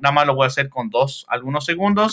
nada más lo voy a hacer con dos, algunos segundos.